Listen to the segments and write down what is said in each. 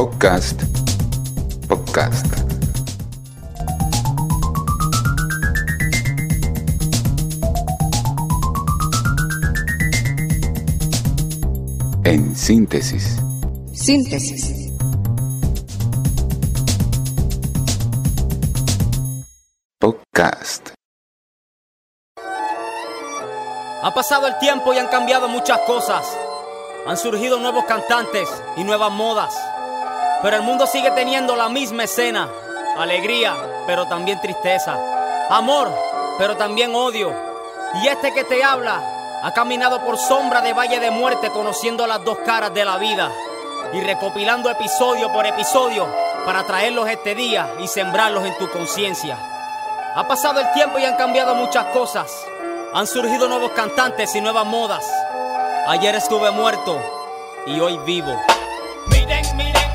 Podcast. Podcast. En síntesis. Síntesis. Podcast. Ha pasado el tiempo y han cambiado muchas cosas. Han surgido nuevos cantantes y nuevas modas. Pero el mundo sigue teniendo la misma escena. Alegría, pero también tristeza. Amor, pero también odio. Y este que te habla ha caminado por sombra de valle de muerte conociendo las dos caras de la vida. Y recopilando episodio por episodio para traerlos este día y sembrarlos en tu conciencia. Ha pasado el tiempo y han cambiado muchas cosas. Han surgido nuevos cantantes y nuevas modas. Ayer estuve muerto y hoy vivo. Miren, miren,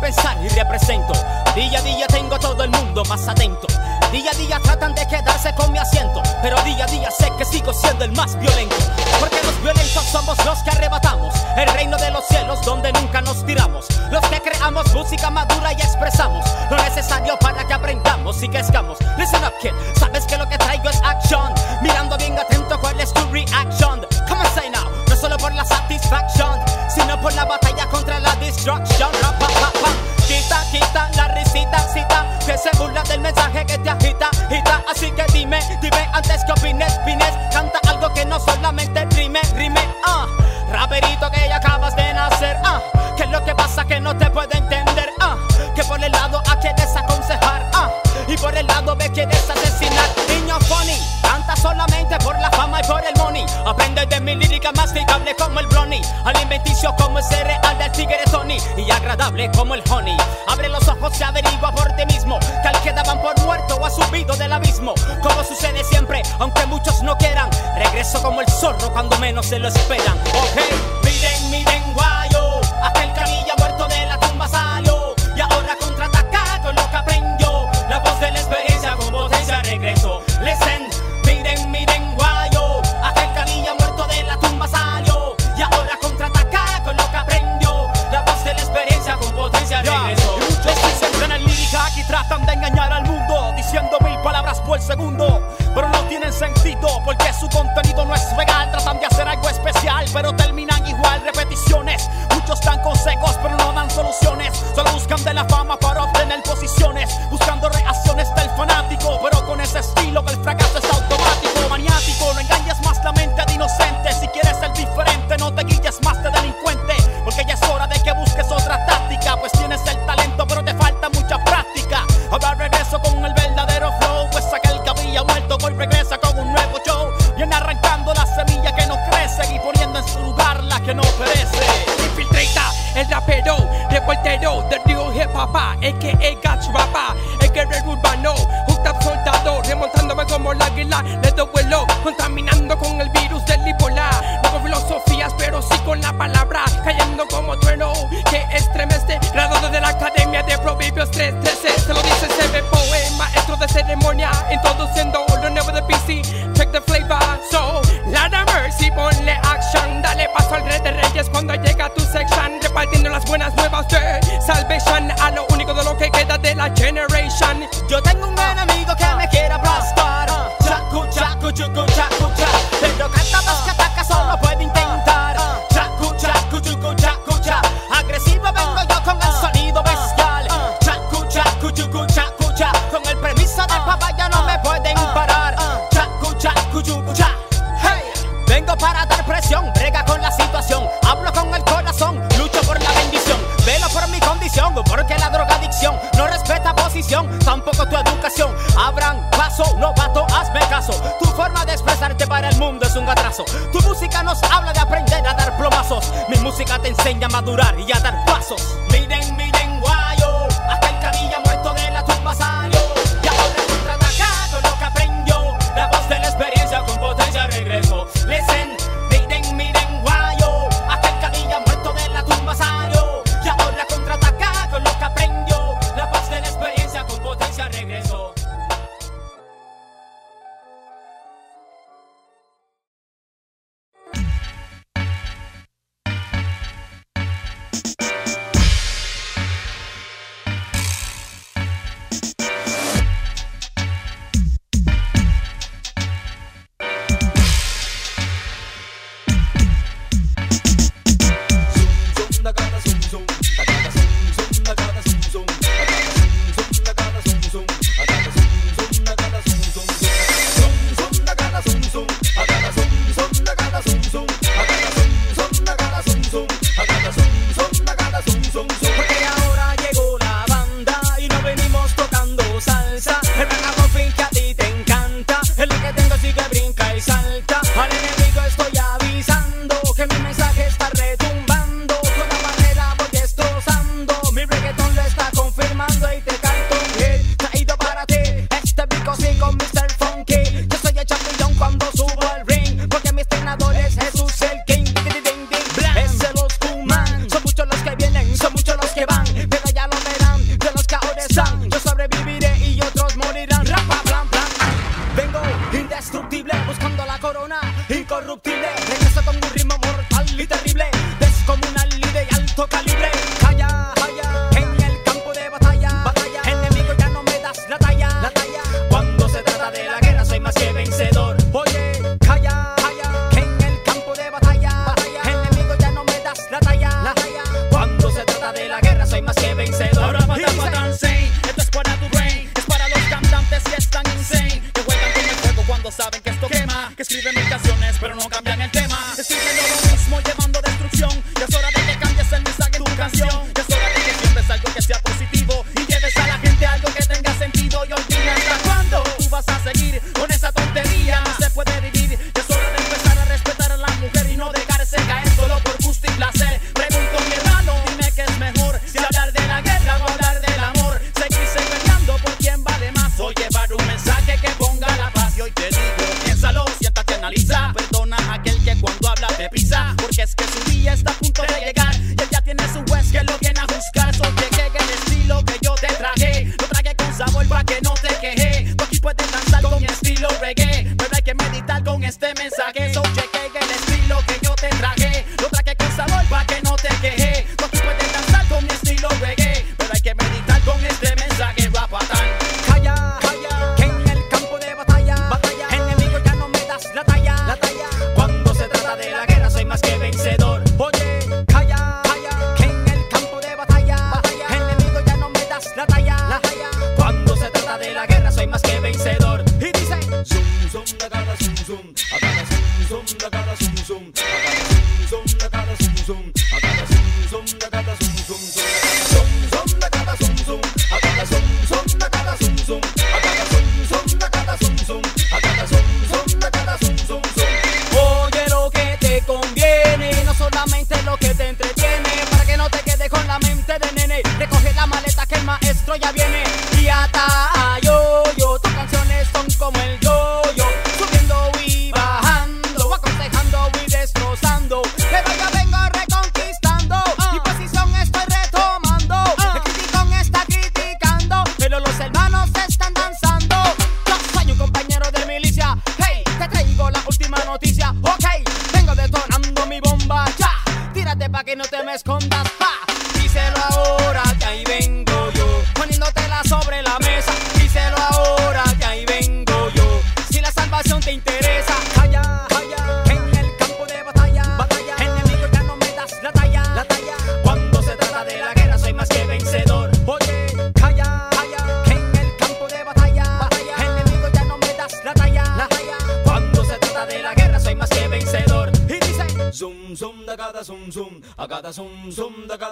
pensar y represento. Día a día tengo todo el mundo más atento. Día a día tratan de quedarse con mi asiento, pero día a día sé que sigo siendo el más violento. Porque los violentos somos los que arrebatamos el reino de los cielos donde nunca nos tiramos. Los que creamos música madura y expresamos lo necesario para que aprendamos y crezcamos. Listen up, kid, lírica masticable como el brownie. Alimenticio como el cereal del tigre Tony. Y agradable como el honey. Abre los ojos y averigua por ti mismo. Que al que daban por muerto o ha subido del abismo. Como sucede siempre, aunque muchos no quieran. Regreso como el zorro cuando menos se lo esperan. Ok, hacer algo especial pero terminan igual. Repeticiones, muchos dan consejos pero no dan soluciones. Solo buscan de la fama para obtener posiciones Buscando reacciones del fanático Pero con ese estilo que el fracaso es automático Maniático, no engañes más la mente de inocente Tu música nos habla de aprender a dar plomazos. Mi música te enseña a madurar y a dar pasos.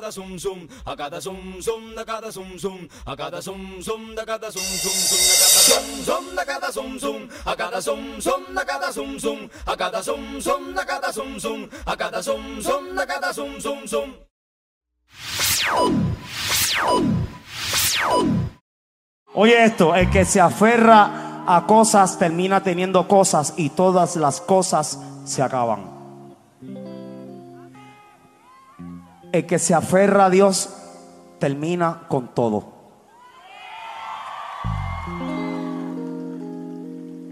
cada zum zum, a cada zum zum, da cada zum zum, a cada zum zum, da cada zum zum zum, da cada zum zum, da cada zum zum, a cada zum zum, da cada zum zum, da cada zum zum, a cada zum zum, da cada zum zum zum. Oye esto, el que se aferra a cosas termina teniendo cosas y todas las cosas se acaban. El que se aferra a Dios termina con todo.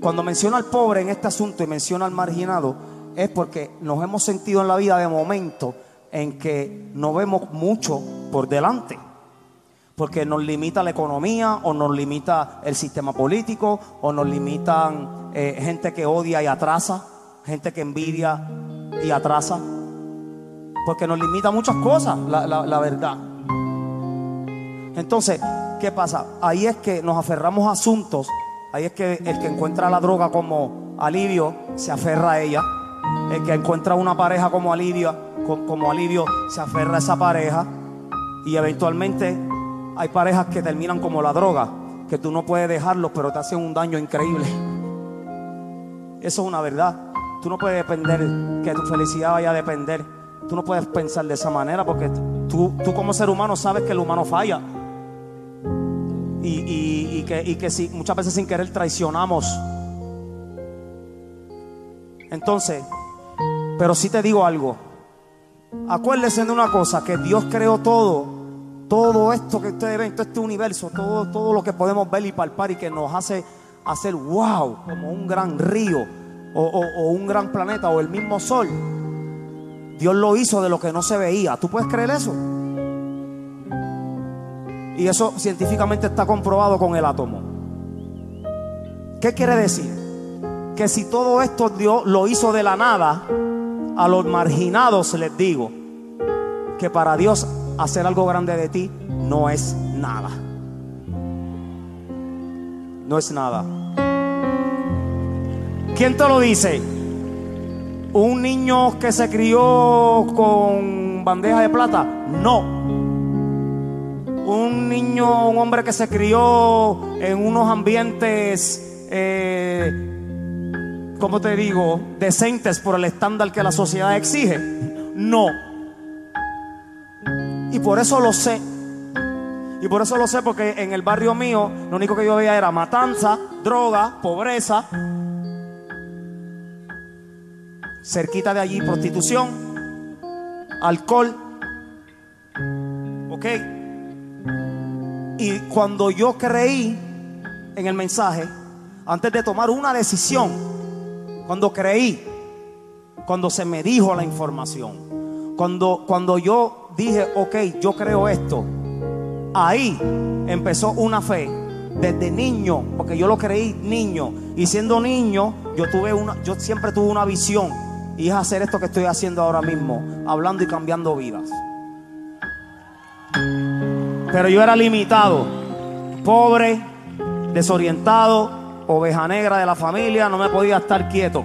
Cuando menciono al pobre en este asunto y menciono al marginado, es porque nos hemos sentido en la vida de momento en que no vemos mucho por delante. Porque nos limita la economía, o nos limita el sistema político, o nos limitan eh, gente que odia y atrasa, gente que envidia y atrasa. Porque nos limita muchas cosas, la, la, verdad. Entonces, ¿qué pasa? Ahí es que nos aferramos a asuntos. Ahí es que el que encuentra la droga como alivio se aferra a ella. El que encuentra una pareja como alivio, como alivio se aferra a esa pareja. Y eventualmente hay parejas que terminan como la droga, que tú no puedes dejarlos, pero te hacen un daño increíble. Eso es una verdad. Tú no puedes depender que tu felicidad vaya a depender Tú no puedes pensar de esa manera porque tú, tú como ser humano sabes que el humano falla. Y, y, que, y que si, muchas veces sin querer traicionamos. Entonces, pero sí te digo algo. Acuérdense de una cosa, que Dios creó todo, todo esto que ustedes ven, todo este universo, todo, todo lo que podemos ver y palpar y que nos hace hacer wow, como un gran río o, o un gran planeta o el mismo sol Dios lo hizo de lo que no se veía. ¿Tú puedes creer eso? Y eso científicamente está comprobado con el átomo. ¿Qué quiere decir? Que si todo esto Dios lo hizo de la nada, a los marginados les digo que para Dios hacer algo grande de ti no es nada. No es nada. ¿Quién te lo dice? ¿Un niño que se crió con bandeja de plata? No. Un niño, un hombre que se crió en unos ambientes, eh, ¿cómo te digo?, decentes por el estándar que la sociedad exige. No. Y por eso lo sé. Y por eso lo sé porque en el barrio mío lo único que yo veía era matanza, droga, pobreza. Cerquita de allí prostitución, alcohol. ¿Ok? Y cuando yo creí en el mensaje, antes de tomar una decisión, cuando creí, cuando se me dijo la información, cuando, cuando yo dije, ok, yo creo esto, ahí empezó una fe desde niño, porque yo lo creí niño, y siendo niño, yo tuve una, yo siempre tuve una visión, y es hacer esto que estoy haciendo ahora mismo, hablando y cambiando vidas. Pero yo era limitado, pobre, desorientado, oveja negra de la familia, no me podía estar quieto.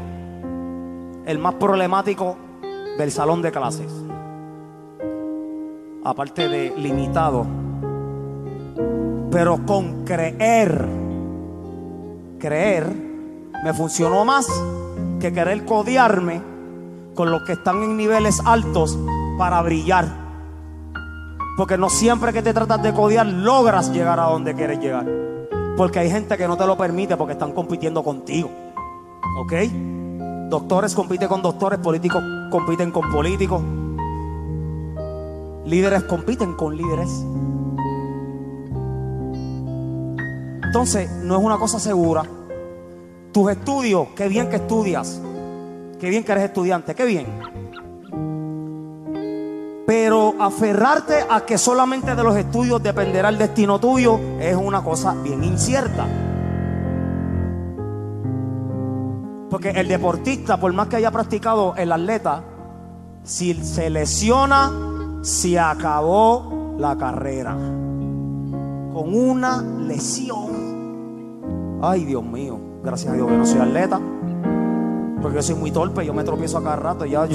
El más problemático del salón de clases. Aparte de limitado. Pero con creer, creer, me funcionó más que querer codearme con los que están en niveles altos para brillar. Porque no siempre que te tratas de codear logras llegar a donde quieres llegar. Porque hay gente que no te lo permite porque están compitiendo contigo. ¿Ok? Doctores compiten con doctores, políticos compiten con políticos. Líderes compiten con líderes. Entonces, no es una cosa segura. Tus estudios, qué bien que estudias. Qué bien que eres estudiante, qué bien. Pero aferrarte a que solamente de los estudios dependerá el destino tuyo es una cosa bien incierta. Porque el deportista, por más que haya practicado el atleta, si se lesiona, se acabó la carrera. Con una lesión. Ay, Dios mío. Gracias a Dios que no soy atleta. Porque yo soy muy torpe, yo me tropiezo a cada rato. Ya,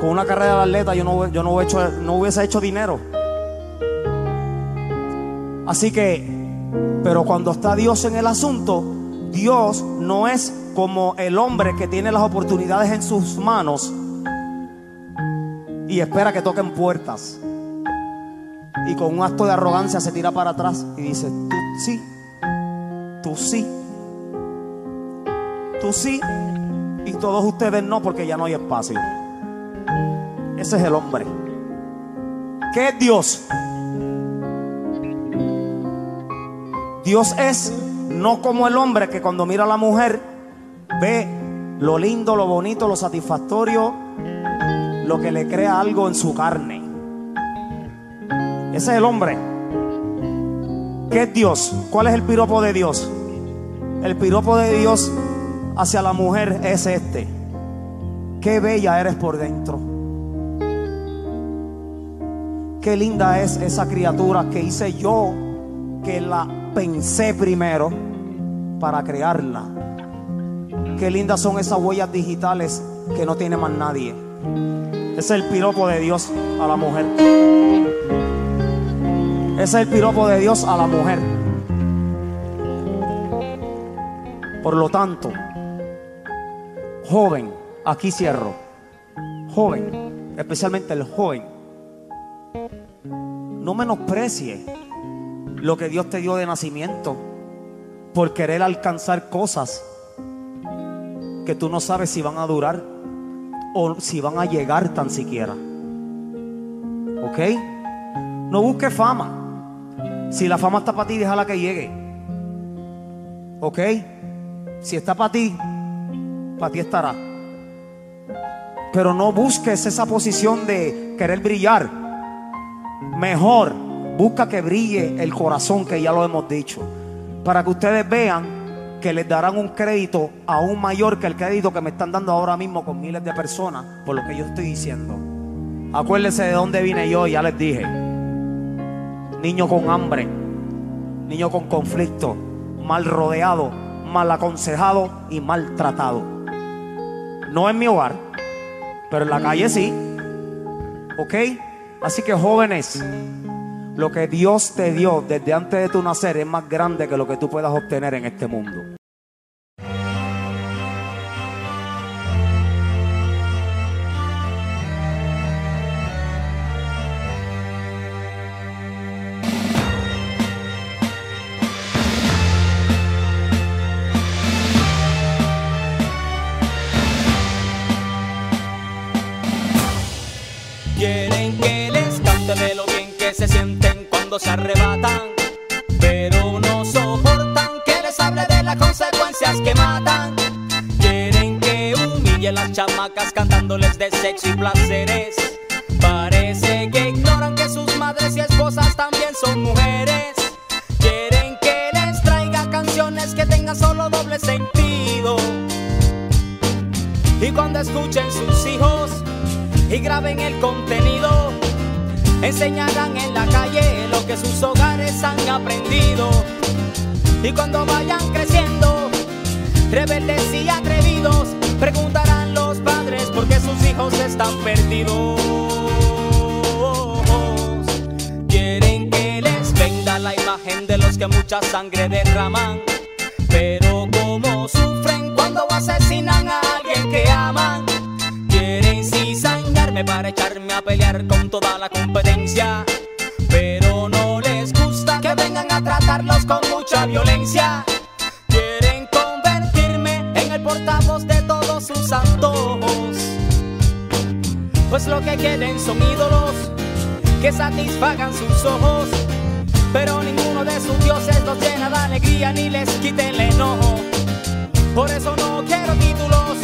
con una carrera de atleta yo no, yo no, no hubiese hecho dinero. Así que, pero cuando está Dios en el asunto, Dios no es como el hombre que tiene las oportunidades en sus manos y espera que toquen puertas. Y con un acto de arrogancia se tira para atrás y dice, tú sí, tú sí, tú sí, todos ustedes no porque ya no hay espacio. Ese es el hombre. ¿Qué es Dios? Dios es no como el hombre que cuando mira a la mujer ve lo lindo, lo bonito, lo satisfactorio, lo que le crea algo en su carne. Ese es el hombre. ¿Qué es Dios? ¿Cuál es el piropo de Dios? El piropo de Dios hacia la mujer es este. Qué bella eres por dentro. Qué linda es esa criatura que hice yo, que la pensé primero para crearla. Qué lindas son esas huellas digitales que no tiene más nadie. Es el piropo de Dios a la mujer. Es el piropo de Dios a la mujer. Por lo tanto, joven, aquí cierro. Joven, especialmente el joven, no menosprecie lo que Dios te dio de nacimiento por querer alcanzar cosas que tú no sabes si van a durar o si van a llegar tan siquiera. ¿Ok? No busques fama. Si la fama está para ti, déjala que llegue. ¿Ok? Si está para ti, para ti estará. Pero no busques esa posición de querer brillar. Mejor busca que brille el corazón, que ya lo hemos dicho. Para que ustedes vean que les darán un crédito aún mayor que el crédito que me están dando ahora mismo con miles de personas por lo que yo estoy diciendo. Acuérdense de dónde vine yo, ya les dije. Niño con hambre, niño con conflicto, mal rodeado, mal aconsejado y maltratado. No en mi hogar, pero en la calle sí. ¿Ok? Así que jóvenes, lo que Dios te dio desde antes de tu nacer es más grande que lo que tú puedas obtener en este mundo. Quieren que les cante de lo bien que se sienten cuando se arrebatan, pero no soportan que les hable de las consecuencias que matan. Quieren que humille las chamacas cantándoles de sexo y placeres. Parece que ignoran que sus madres y esposas también son mujeres. Quieren que les traiga canciones que tengan solo doble sentido. Y cuando escuchen sus hijos y graben el contenido. Enseñarán en la calle lo que sus hogares han aprendido. Y cuando vayan creciendo, rebeldes y atrevidos, preguntarán los padres por qué sus hijos están perdidos. Quieren que les venda la imagen de los que mucha sangre derraman. Pero como sufren cuando asesinan a alguien que aman. Para echarme a pelear con toda la competencia. Pero no les gusta que vengan a tratarlos con mucha violencia. Quieren convertirme en el portavoz de todos sus antojos. Pues lo que quieren son ídolos que satisfagan sus ojos. Pero ninguno de sus dioses los llena de alegría ni les quite el enojo. Por eso no quiero títulos,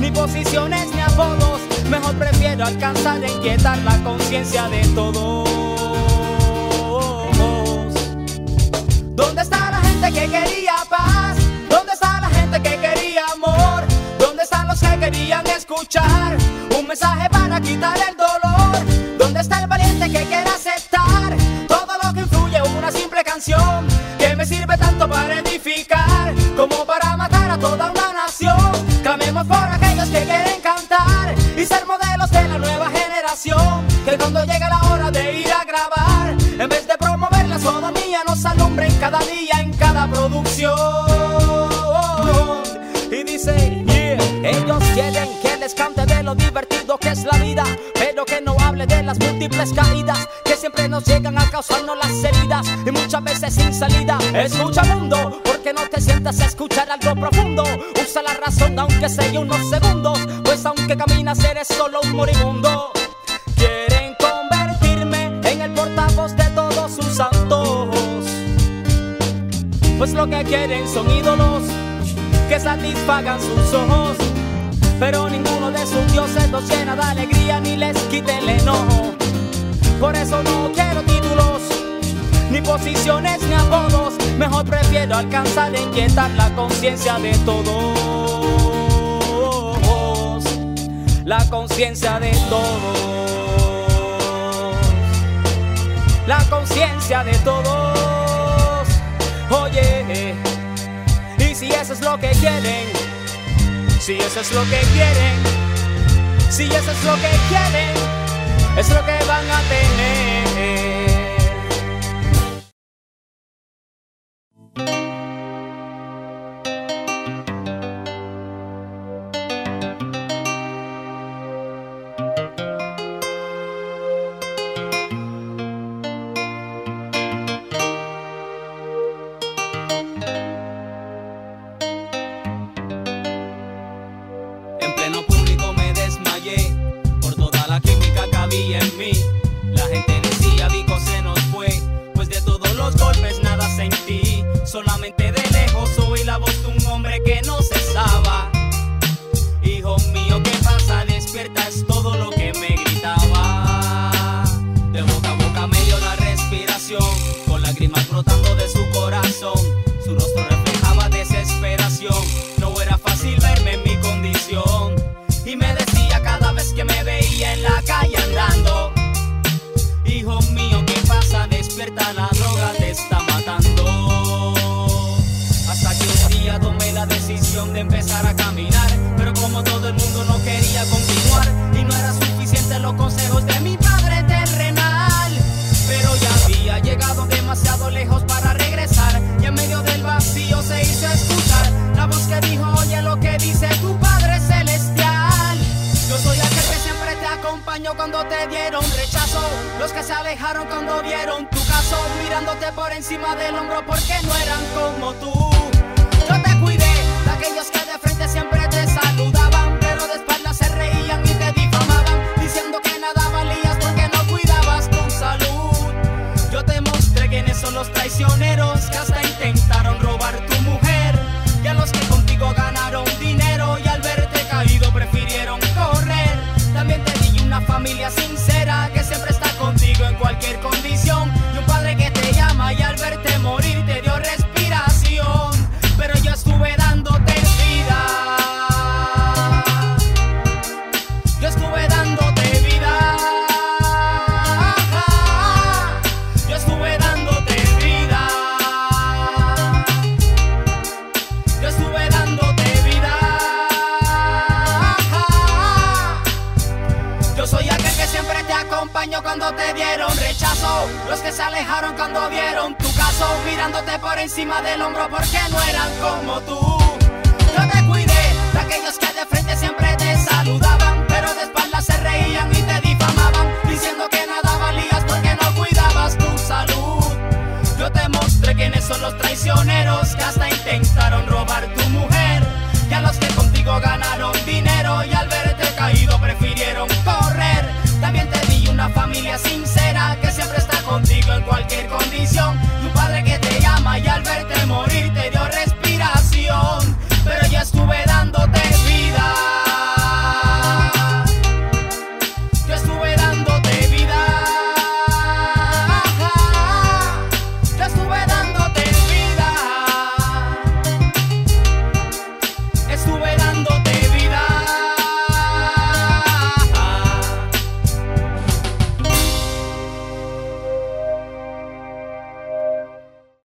ni posiciones, ni apodos. Mejor prefiero alcanzar e inquietar la conciencia de todos. ¿Dónde está la gente que quería paz? ¿Dónde está la gente que quería amor? ¿Dónde están los que querían escuchar un mensaje para quitar el dolor? ¿Dónde está el valiente que quiere aceptar todo lo que influye una simple canción que me sirve tanto para edificar como para matar a toda una nación? Clamemos por aquellos que quieren Que cuando llegue la hora de ir a grabar, en vez de promover la sodomía, nos alumbren cada día en cada producción. Y dice, ellos quieren que les cante de lo divertido que es la vida, pero que no hable de las múltiples caídas que siempre nos llegan a causarnos las heridas y muchas veces sin salida. Escucha mundo, porque no te sientas a escuchar algo profundo. Usa la razón aunque sea unos segundos, pues aunque caminas eres solo un moribundo. Pues lo que quieren son ídolos que satisfagan sus ojos. Pero ninguno de sus dioses los llena de alegría ni les quite el enojo. Por eso no quiero títulos, ni posiciones, ni apodos. Mejor prefiero alcanzar e inquietar la conciencia de todos. La conciencia de todos. La conciencia de todos. Si eso es lo que quieren, si eso es lo que quieren, si eso es lo que quieren, es lo que van a tener. Llegado demasiado lejos para regresar, y en medio del vacío se hizo escuchar la voz que dijo: Oye, lo que dice tu padre celestial. Yo soy aquel que siempre te acompañó cuando te dieron rechazo. Los que se alejaron cuando vieron tu caso, mirándote por encima del hombro porque no eran como tú. Yo te cuidé de aquellos que de frente siempre son los traicioneros que hasta intentaron son los traicioneros que hasta intentaron robar tu mujer. Y a los que contigo ganaron dinero y al verte caído prefirieron correr. También te di una familia sincera